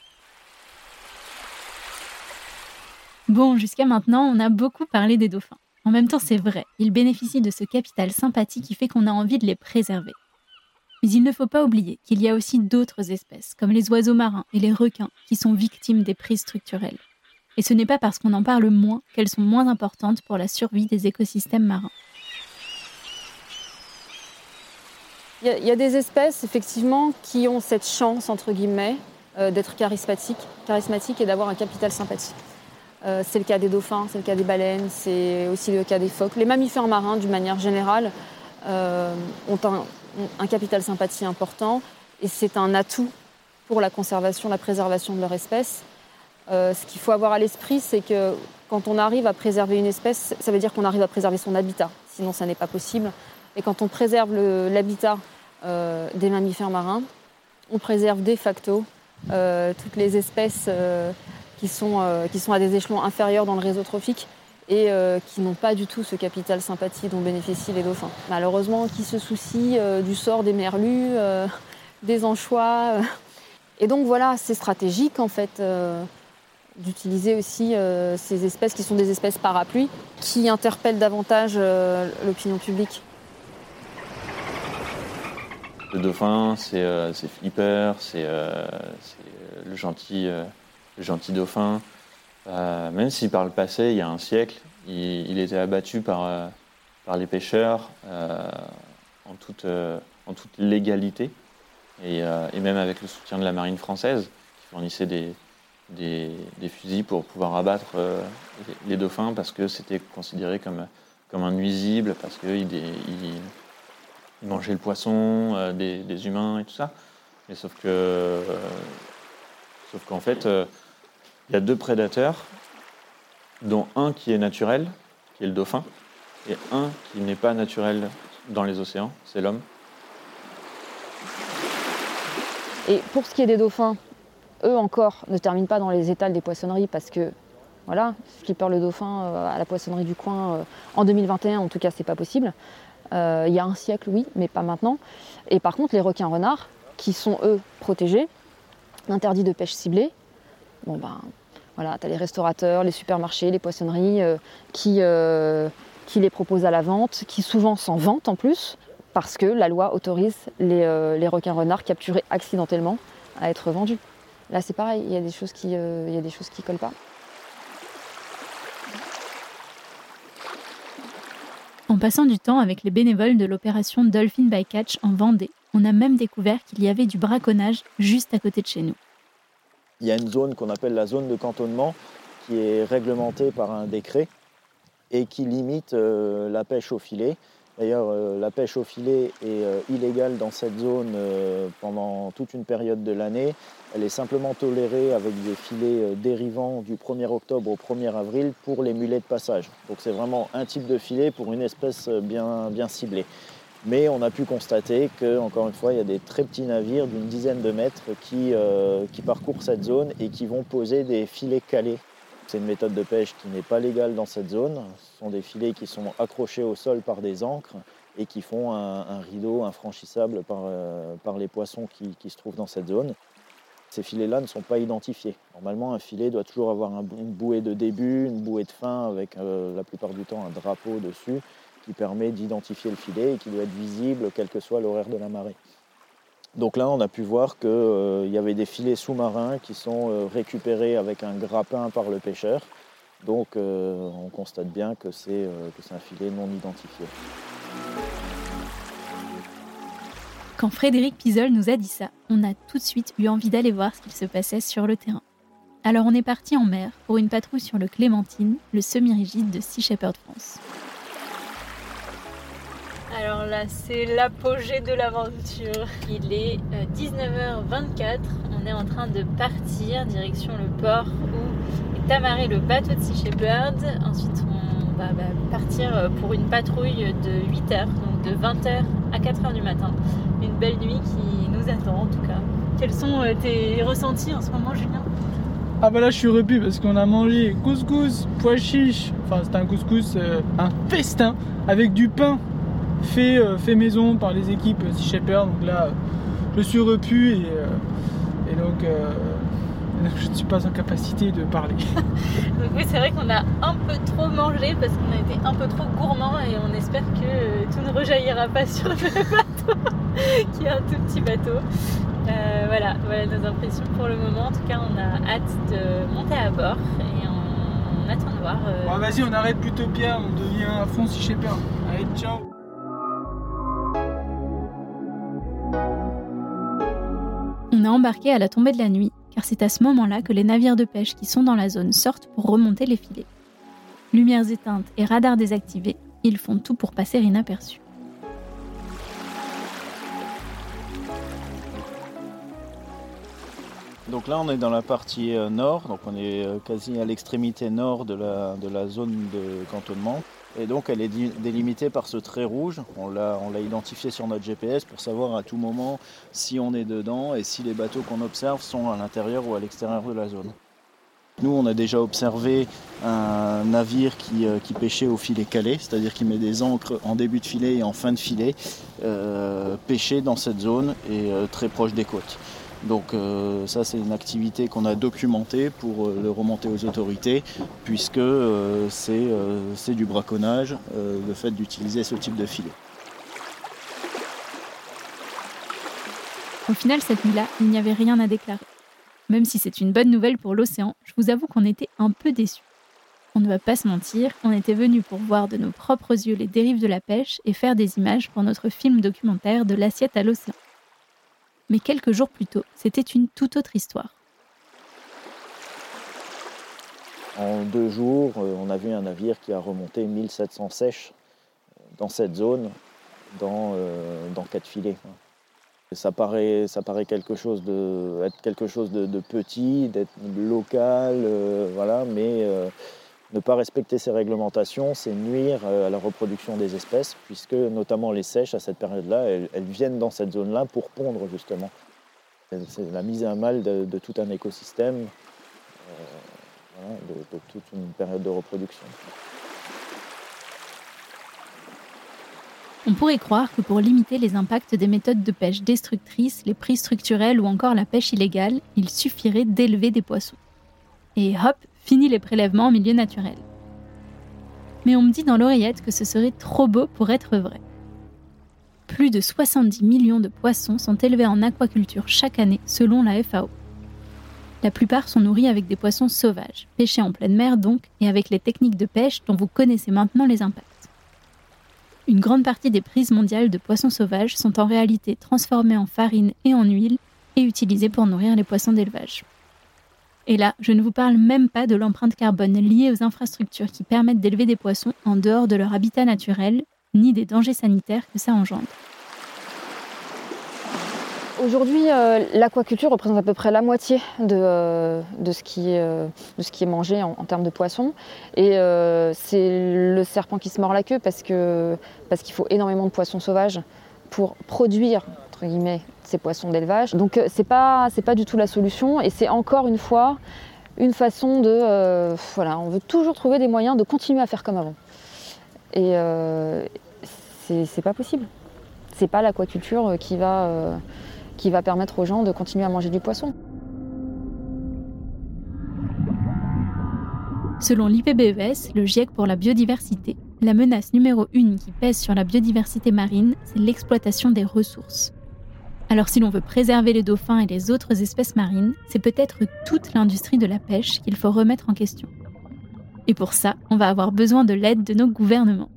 Bon, jusqu'à maintenant, on a beaucoup parlé des dauphins. En même temps, c'est vrai, ils bénéficient de ce capital sympathie qui fait qu'on a envie de les préserver. Mais il ne faut pas oublier qu'il y a aussi d'autres espèces, comme les oiseaux marins et les requins, qui sont victimes des prises structurelles. Et ce n'est pas parce qu'on en parle moins qu'elles sont moins importantes pour la survie des écosystèmes marins. Il y, a, des espèces, effectivement, qui ont cette chance, entre guillemets, euh, d'être charismatiques, charismatiques et d'avoir un capital sympathie. Euh, c'est le cas des dauphins, c'est le cas des baleines, c'est aussi le cas des phoques. Les mammifères marins, d'une manière générale, euh, ont un, capital sympathie important et c'est un atout pour la conservation, la préservation de leur espèce. Euh, ce qu'il faut avoir à l'esprit, c'est que quand on arrive à préserver une espèce, ça veut dire qu'on arrive à préserver son habitat. Sinon, ça n'est pas possible. Et quand on préserve l'habitat des mammifères marins, on préserve de facto toutes les espèces qui, sont, euh, qui sont à des échelons inférieurs dans le réseau trophique et euh, qui n'ont pas du tout ce capital sympathie dont bénéficient les dauphins. Malheureusement, qui se soucient euh, du sort des merlus, des anchois. Et donc voilà, c'est stratégique en fait d'utiliser aussi ces espèces qui sont des espèces parapluies qui interpellent davantage l'opinion publique. Le dauphin, c'est euh, Flipper, c'est le, gentil, gentil dauphin. Euh, même si par le passé, il y a un siècle, il, était abattu par, euh, les pêcheurs euh, en, toute, légalité, et, et même avec le soutien de la marine française, qui fournissait des, fusils pour pouvoir abattre les, dauphins, parce que c'était considéré comme, comme un nuisible, parce qu'il il, ils mangeaient le poisson, des, des humains et tout ça. Mais sauf que, sauf qu'en fait, il y a deux prédateurs, dont un qui est naturel, qui est le dauphin, et un qui n'est pas naturel dans les océans, c'est l'homme. Et pour ce qui est des dauphins, eux encore ne terminent pas dans les étals des poissonneries parce que voilà, Skipper le dauphin euh, à la poissonnerie du coin euh, en 2021, en tout cas, c'est pas possible. Euh, il y a un siècle, oui, mais pas maintenant. Et par contre, les requins renards, qui sont eux protégés, interdits de pêche ciblée, bon ben Voilà, tu as les restaurateurs, les supermarchés, les poissonneries euh, qui, euh, qui les proposent à la vente, qui souvent s'en vantent en plus, parce que la loi autorise les, euh, les requins renards capturés accidentellement à être vendus. Là, c'est pareil, il y a des choses qui ne collent pas. En passant du temps avec les bénévoles de l'opération Dolphin by Catch en Vendée, on a même découvert qu'il y avait du braconnage juste à côté de chez nous. Il y a une zone qu'on appelle la zone de cantonnement qui est réglementée par un décret et qui limite euh, la pêche au filet. D'ailleurs, euh, la pêche au filet est euh, illégale dans cette zone pendant toute une période de l'année. Elle est simplement tolérée avec des filets dérivants du 1er octobre au 1er avril pour les mulets de passage. Donc c'est vraiment un type de filet pour une espèce bien ciblée. Mais on a pu constater que, encore une fois, il y a des très petits navires d'une dizaine de mètres qui, euh, qui parcourent cette zone et qui vont poser des filets calés. C'est une méthode de pêche qui n'est pas légale dans cette zone. Ce sont des filets qui sont accrochés au sol par des ancres et qui font un, rideau infranchissable par, euh, les poissons qui, se trouvent dans cette zone. Ces filets-là ne sont pas identifiés. Normalement, un filet doit toujours avoir un- une bouée de début, une bouée de fin avec euh, la plupart du temps un drapeau dessus qui permet d'identifier le filet et qui doit être visible quel que soit l'horaire de la marée. Donc là, on a pu voir qu'il y avait des filets sous-marins qui sont euh, récupérés avec un grappin par le pêcheur. Donc euh, on constate bien euh, que c'est un filet non identifié. Quand Frédéric Pizol nous a dit ça, on a tout de suite eu envie d'aller voir ce qu'il se passait sur le terrain. Alors on est parti en mer pour une patrouille sur le Clémentine, le semi-rigide de Sea Shepherd France. Alors là, c'est l'apogée de l'aventure. Il est euh, 19h24. On est en train de partir direction le port où est amarré le bateau de Sea Shepherd. Ensuite, on va bah, partir euh, pour une patrouille de 8 heures, donc de 20h à 4h du matin. Une belle nuit qui nous attend en tout cas. Quels sont euh, tes ressentis en ce moment, Julien? Ah bah là je suis repu parce qu'on a mangé couscous, pois chiche, enfin c'est un couscous, euh, un festin avec du pain fait, euh, fait maison par les équipes Sea Shepherd. Donc là euh, je suis repu et, euh, et donc euh, je ne suis pas en capacité de parler. Donc oui, c'est vrai qu'on a un peu trop mangé parce qu'on a été un peu trop gourmand et on espère que tout ne rejaillira pas sur le bateau, qui est un tout petit bateau. Euh, voilà, voilà nos impressions pour le moment. En tout cas, on a hâte de monter à bord et on, on attend de voir. euh, Bon, vas-y on arrête Plutopia, on devient à fond Shepherd. Allez ciao On a embarqué à la tombée de la nuit, car c'est à ce moment-là que les navires de pêche qui sont dans la zone sortent pour remonter les filets. Lumières éteintes et radars désactivés, ils font tout pour passer inaperçus. Donc là, on est dans la partie euh, nord, donc on est euh, quasi à l'extrémité nord de la, de la zone de cantonnement. Et donc elle est délimitée par ce trait rouge. On l'a identifié sur notre GPS pour savoir à tout moment si on est dedans et si les bateaux qu'on observe sont à l'intérieur ou à l'extérieur de la zone. Nous, on a déjà observé un navire qui, euh, pêchait au filet calé, c'est-à-dire qui met des ancres en début de filet et en fin de filet, euh, pêcher dans cette zone et euh, très proche des côtes. Donc euh, ça, c'est une activité qu'on a documentée pour euh, le remonter aux autorités, puisque euh, c'est du braconnage, le fait d'utiliser ce type de filet. Au final, cette nuit-là, il n'y avait rien à déclarer. Même si c'est une bonne nouvelle pour l'océan, je vous avoue qu'on était un peu déçus. On ne va pas se mentir, on était venus pour voir de nos propres yeux les dérives de la pêche et faire des images pour notre film documentaire de l'assiette à l'océan. Mais quelques jours plus tôt, c'était une toute autre histoire. En deux jours, euh, on a vu un navire qui a remonté 1700 sèches euh, dans cette zone, dans, euh, dans quatre filets. Ça paraît, ça paraît quelque chose de, être quelque chose de, petit, d'être local, voilà, mais ne pas respecter ces réglementations, c'est nuire euh, à la reproduction des espèces, puisque notamment les sèches à cette période-là, elles, viennent dans cette zone-là pour pondre justement. C'est la mise à mal de, tout un écosystème, euh, de, de toute une période de reproduction. On pourrait croire que pour limiter les impacts des méthodes de pêche destructrices, les prix structurels ou encore la pêche illégale, il suffirait d'élever des poissons. Et hop, fini les prélèvements en milieu naturel. Mais on me dit dans l'oreillette que ce serait trop beau pour être vrai. Plus de 70 millions de poissons sont élevés en aquaculture chaque année selon la FAO. La plupart sont nourris avec des poissons sauvages, pêchés en pleine mer donc, et avec les techniques de pêche dont vous connaissez maintenant les impacts. Une grande partie des prises mondiales de poissons sauvages sont en réalité transformées en farine et en huile et utilisées pour nourrir les poissons d'élevage. Et là, je ne vous parle même pas de l'empreinte carbone liée aux infrastructures qui permettent d'élever des poissons en dehors de leur habitat naturel, ni des dangers sanitaires que ça engendre. Aujourd'hui, euh, l'aquaculture représente à peu près la moitié de, euh, de, ce, qui est, euh, ce qui est mangé en, termes de poissons. Et c'est le serpent qui se mord la queue parce qu'il faut énormément de poissons sauvages pour produire ces poissons d'élevage. Donc c'est pas, c'est pas du tout la solution et c'est encore une fois une façon de... voilà, on veut toujours trouver des moyens de continuer à faire comme avant. Et c'est pas possible. C'est pas l'aquaculture qui va qui va permettre aux gens de continuer à manger du poisson. Selon l'IPBES, le GIEC pour la biodiversité, la menace numéro une qui pèse sur la biodiversité marine, c'est l'exploitation des ressources. Alors si l'on veut préserver les dauphins et les autres espèces marines, c'est peut-être toute l'industrie de la pêche qu'il faut remettre en question. Et pour ça, on va avoir besoin de l'aide de nos gouvernements.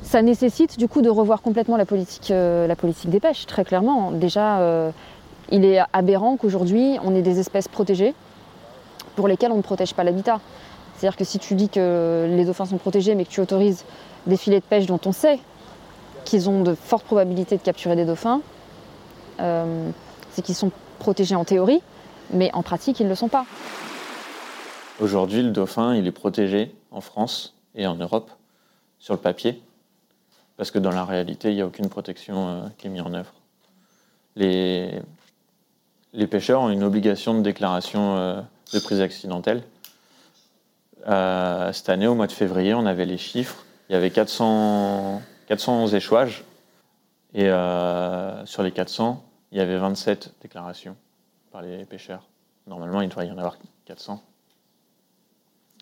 Ça nécessite du coup de revoir complètement la politique, euh, la des pêches, très clairement. Déjà, euh, il est aberrant qu'aujourd'hui, on ait des espèces protégées pour lesquelles on ne protège pas l'habitat. C'est-à-dire que si tu dis que les dauphins sont protégés, mais que tu autorises des filets de pêche dont on sait qu'ils ont de fortes probabilités de capturer des dauphins, euh, c'est qu'ils sont protégés en théorie, mais en pratique, ils ne le sont pas. Aujourd'hui, le dauphin, il est protégé en France et en Europe sur le papier parce que dans la réalité, il n'y a aucune protection euh, qui est mise en œuvre. Les, pêcheurs ont une obligation de déclaration euh, de prise accidentelle. Cette année, au mois de février, on avait les chiffres. Il y avait 400, 411 échouages. Et sur les 400, il y avait 27 déclarations par les pêcheurs. Normalement, il devrait y en avoir 400.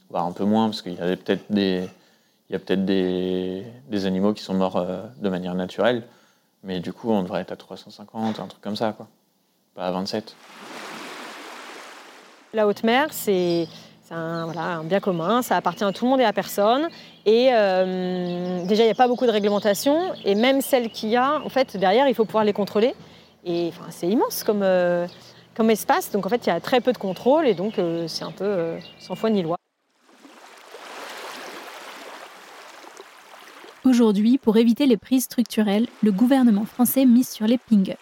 Voire un peu moins, parce qu'il y avait peut-être des, il y a peut-être des, animaux qui sont morts euh, de manière naturelle, mais du coup, on devrait être à 350, un truc comme ça, quoi. Pas à 27. La haute mer, c'est un, bien commun, ça appartient à tout le monde et à personne. Et euh, déjà, il n'y a pas beaucoup de réglementation, et même celles qu'il y a, en fait, derrière, il faut pouvoir les contrôler. Et c'est immense comme, euh, comme espace, donc en fait, il y a très peu de contrôle, et donc c'est un peu sans foi ni loi. Aujourd'hui, pour éviter les prises structurelles, le gouvernement français mise sur les pingers.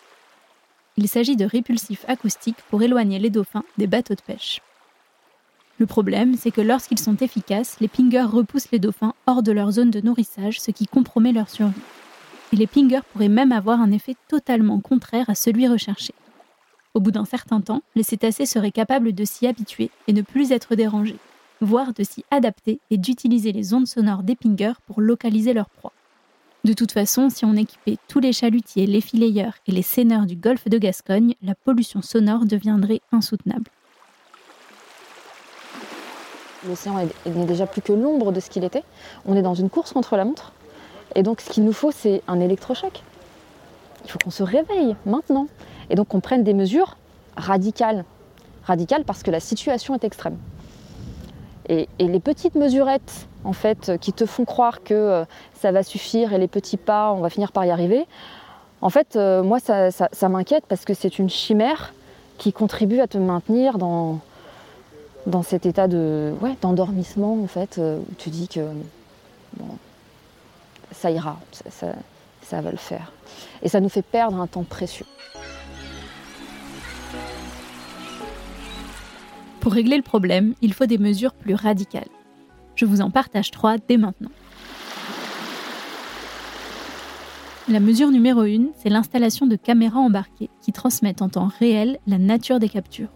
Il s'agit de répulsifs acoustiques pour éloigner les dauphins des bateaux de pêche. Le problème, c'est que lorsqu'ils sont efficaces, les pingers repoussent les dauphins hors de leur zone de nourrissage, ce qui compromet leur survie. Et les pingers pourraient même avoir un effet totalement contraire à celui recherché. Au bout d'un certain temps, les cétacés seraient capables de s'y habituer et ne plus être dérangés voire de s'y adapter et d'utiliser les ondes sonores des pingers pour localiser leur proie. De toute façon, si on équipait tous les chalutiers, les fileyeurs et les seineurs du golfe de Gascogne, la pollution sonore deviendrait insoutenable. L'océan n'est déjà plus que l'ombre de ce qu'il était. On est dans une course contre la montre. Et donc ce qu'il nous faut, c'est un électrochoc. Il faut qu'on se réveille maintenant. Et donc qu'on prenne des mesures radicales. Radicales parce que la situation est extrême. Et, les petites mesurettes, en fait, qui te font croire que euh, ça va suffire et les petits pas, on va finir par y arriver, en fait, euh, moi, ça, m'inquiète parce que c'est une chimère qui contribue à te maintenir dans, dans cet état de ouais, d'endormissement, en fait, euh, où tu dis que ça ira, ça va le faire. Et ça nous fait perdre un temps précieux. Pour régler le problème, il faut des mesures plus radicales. Je vous en partage trois dès maintenant. La mesure numéro 1, c'est l'installation de caméras embarquées qui transmettent en temps réel la nature des captures.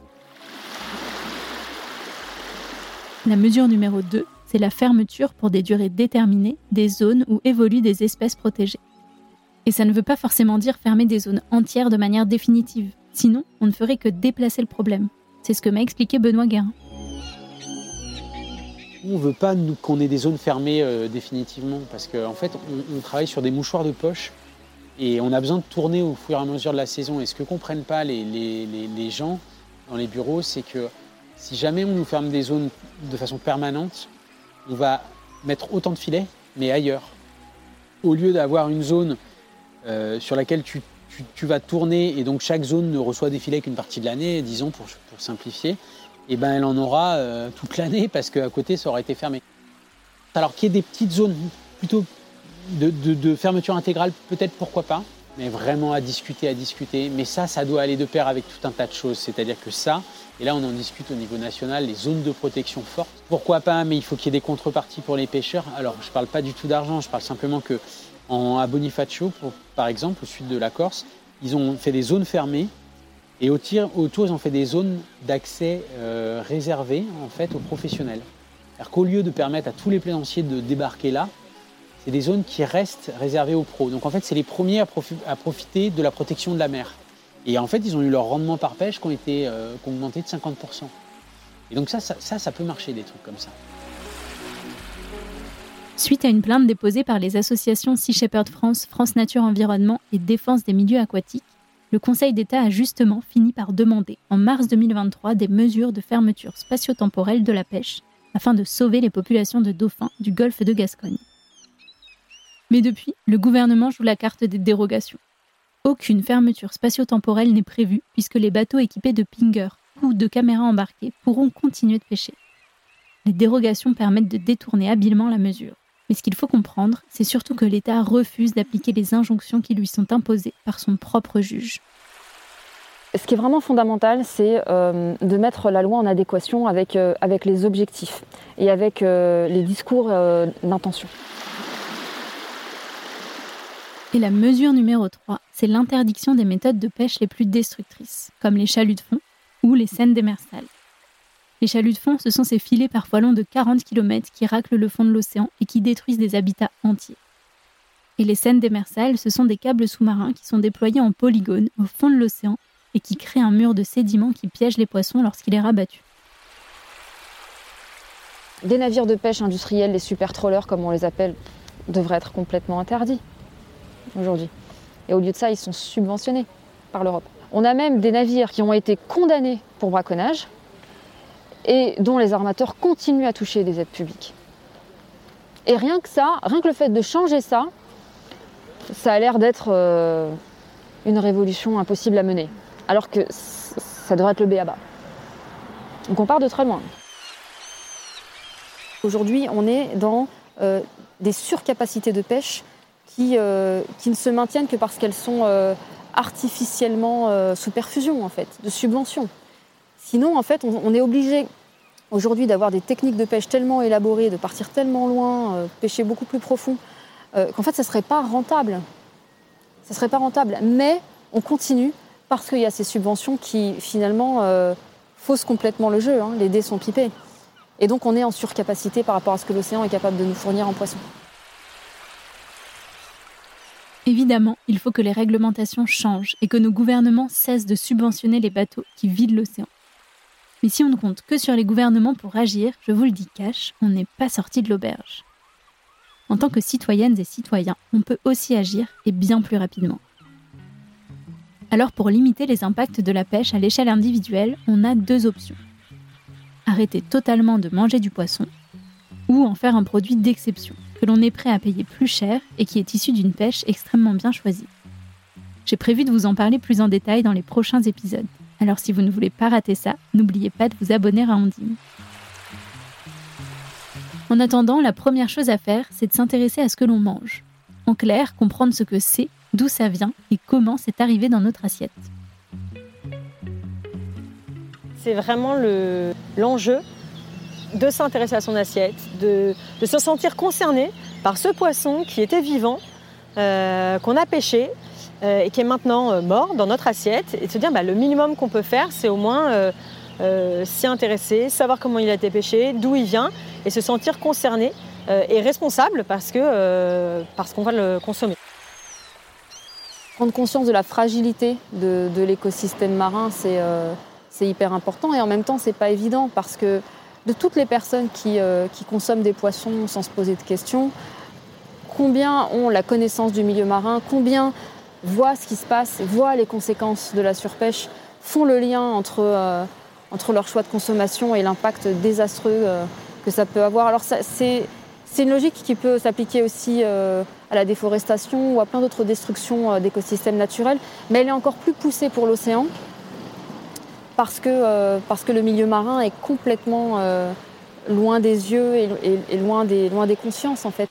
La mesure numéro 2, c'est la fermeture pour des durées déterminées des zones où évoluent des espèces protégées. Et ça ne veut pas forcément dire fermer des zones entières de manière définitive. Sinon, on ne ferait que déplacer le problème. C'est ce que m'a expliqué Benoît Guérin. On ne veut pas qu'on ait des zones fermées euh, définitivement parce qu'en fait, on, travaille sur des mouchoirs de poche et on a besoin de tourner au fur et à mesure de la saison. Et ce que comprennent pas les gens dans les bureaux, c'est que si jamais on nous ferme des zones de façon permanente, on va mettre autant de filets, mais ailleurs. Au lieu d'avoir une zone euh, sur laquelle tu, vas tourner et donc chaque zone ne reçoit des filets qu'une partie de l'année, disons pour, simplifier, et ben elle en aura euh, toute l'année parce qu'à côté ça aurait été fermé. Alors qu'il y ait des petites zones plutôt de- de fermeture intégrale, peut-être pourquoi pas, mais vraiment à discuter, à discuter. Mais ça, ça doit aller de pair avec tout un tas de choses. C'est-à-dire que ça, et là on en discute au niveau national, les zones de protection fortes. Pourquoi pas, mais il faut qu'il y ait des contreparties pour les pêcheurs. Alors je ne parle pas du tout d'argent, je parle simplement que à Bonifacio, par exemple, au sud de la Corse, ils ont fait des zones fermées et autour, ils ont fait des zones d'accès euh, réservées en fait aux professionnels. C'est-à-dire qu'au lieu de permettre à tous les plaisanciers de débarquer là, c'est des zones qui restent réservées aux pros. Donc en fait, c'est les premiers à profiter de la protection de la mer. Et en fait, ils ont eu leur rendement par pêche qui ont, été, euh, augmenté de 50%. Et donc ça, ça, ça, ça peut marcher des trucs comme ça. Suite à une plainte déposée par les associations Sea Shepherd France, France Nature Environnement et Défense des milieux aquatiques, le Conseil d'État a justement fini par demander en mars 2023 des mesures de fermeture spatio-temporelle de la pêche afin de sauver les populations de dauphins du golfe de Gascogne. Mais depuis, le gouvernement joue la carte des dérogations. Aucune fermeture spatio-temporelle n'est prévue puisque les bateaux équipés de pingers ou de caméras embarquées pourront continuer de pêcher. Les dérogations permettent de détourner habilement la mesure. Mais ce qu'il faut comprendre, c'est surtout que l'État refuse d'appliquer les injonctions qui lui sont imposées par son propre juge. Ce qui est vraiment fondamental, c'est euh, de mettre la loi en adéquation avec, euh, les objectifs et avec euh, les discours d'intention. Et la mesure numéro 3, c'est l'interdiction des méthodes de pêche les plus destructrices, comme les chaluts de fond ou les scènes démersales. Les chaluts de fond, ce sont ces filets parfois longs de 40 km qui raclent le fond de l'océan et qui détruisent des habitats entiers. Et les scènes démersales, ce sont des câbles sous-marins qui sont déployés en polygone au fond de l'océan et qui créent un mur de sédiments qui piège les poissons lorsqu'il est rabattu. Des navires de pêche industriels, les super trawlers comme on les appelle, devraient être complètement interdits aujourd'hui. Et au lieu de ça, ils sont subventionnés par l'Europe. On a même des navires qui ont été condamnés pour braconnage et dont les armateurs continuent à toucher des aides publiques. Et rien que ça, rien que le fait de changer ça, ça a l'air d'être euh, une révolution impossible à mener. Alors que ça devrait être le béaba. Donc on part de très loin. Aujourd'hui, on est dans euh, des surcapacités de pêche qui, euh, qui ne se maintiennent que parce qu'elles sont euh, artificiellement euh, sous perfusion, en fait, de subventions. Sinon, en fait, on, est obligé aujourd'hui d'avoir des techniques de pêche tellement élaborées, de partir tellement loin, pêcher beaucoup plus profond, qu'en fait, ça ne serait pas rentable. Ça serait pas rentable. Mais on continue parce qu'il y a ces subventions qui, finalement, faussent complètement le jeu. hein. Les dés sont pipés. Et donc, on est en surcapacité par rapport à ce que l'océan est capable de nous fournir en poissons. Évidemment, il faut que les réglementations changent et que nos gouvernements cessent de subventionner les bateaux qui vident l'océan. Mais si on ne compte que sur les gouvernements pour agir, je vous le dis cash, on n'est pas sorti de l'auberge. En tant que citoyennes et citoyens, on peut aussi agir et bien plus rapidement. Alors pour limiter les impacts de la pêche à l'échelle individuelle, on a deux options. Arrêter totalement de manger du poisson ou en faire un produit d'exception que l'on est prêt à payer plus cher et qui est issu d'une pêche extrêmement bien choisie. J'ai prévu de vous en parler plus en détail dans les prochains épisodes. Alors si vous ne voulez pas rater ça, n'oubliez pas de vous abonner à Ondine. En attendant, la première chose à faire, c'est de s'intéresser à ce que l'on mange. En clair, comprendre ce que c'est, d'où ça vient et comment c'est arrivé dans notre assiette. C'est vraiment le- l'enjeu de s'intéresser à son assiette, de, se sentir concerné par ce poisson qui était vivant, euh, qu'on a pêché euh, et qui est maintenant euh, mort dans notre assiette, et de se dire bah, le minimum qu'on peut faire, c'est au moins s'y intéresser, savoir comment il a été pêché, d'où il vient, et se sentir concerné et responsable parce qu'on va le consommer. Prendre conscience de la fragilité de, l'écosystème marin, c'est hyper important. Et en même temps, c'est pas évident parce que de toutes les personnes qui, qui consomment des poissons sans se poser de questions, combien ont la connaissance du milieu marin, combien voient ce qui se passe, voient les conséquences de la surpêche, font le lien entre, euh, leur choix de consommation et l'impact désastreux euh, que ça peut avoir. Alors c'est une logique qui peut s'appliquer aussi euh, à la déforestation ou à plein d'autres destructions d'écosystèmes naturels, mais elle est encore plus poussée pour l'océan parce que, parce que le milieu marin est complètement loin des yeux et, et, loin, des, loin des consciences en fait.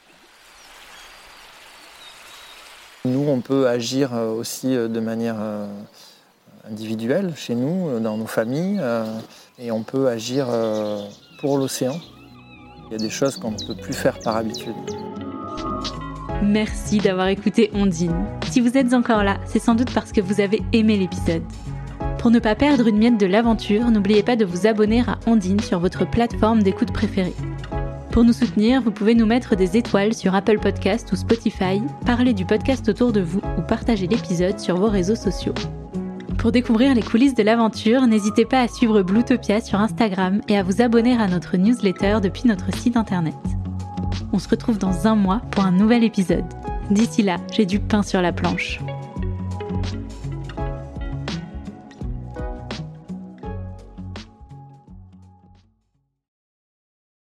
Nous, on peut agir euh, aussi euh, de manière euh, individuelle chez nous, dans nos familles, et on peut agir pour l'océan. Il y a des choses qu'on ne peut plus faire par habitude. Merci d'avoir écouté Ondine. Si vous êtes encore là, c'est sans doute parce que vous avez aimé l'épisode. Pour ne pas perdre une miette de l'aventure, n'oubliez pas de vous abonner à Ondine sur votre plateforme d'écoute préférée. Pour nous soutenir, vous pouvez nous mettre des étoiles sur Apple Podcast ou Spotify, parler du podcast autour de vous ou partager l'épisode sur vos réseaux sociaux. Pour découvrir les coulisses de l'aventure, n'hésitez pas à suivre Bluetopia sur Instagram et à vous abonner à notre newsletter depuis notre site internet. On se retrouve dans un mois pour un nouvel épisode. D'ici là, j'ai du pain sur la planche.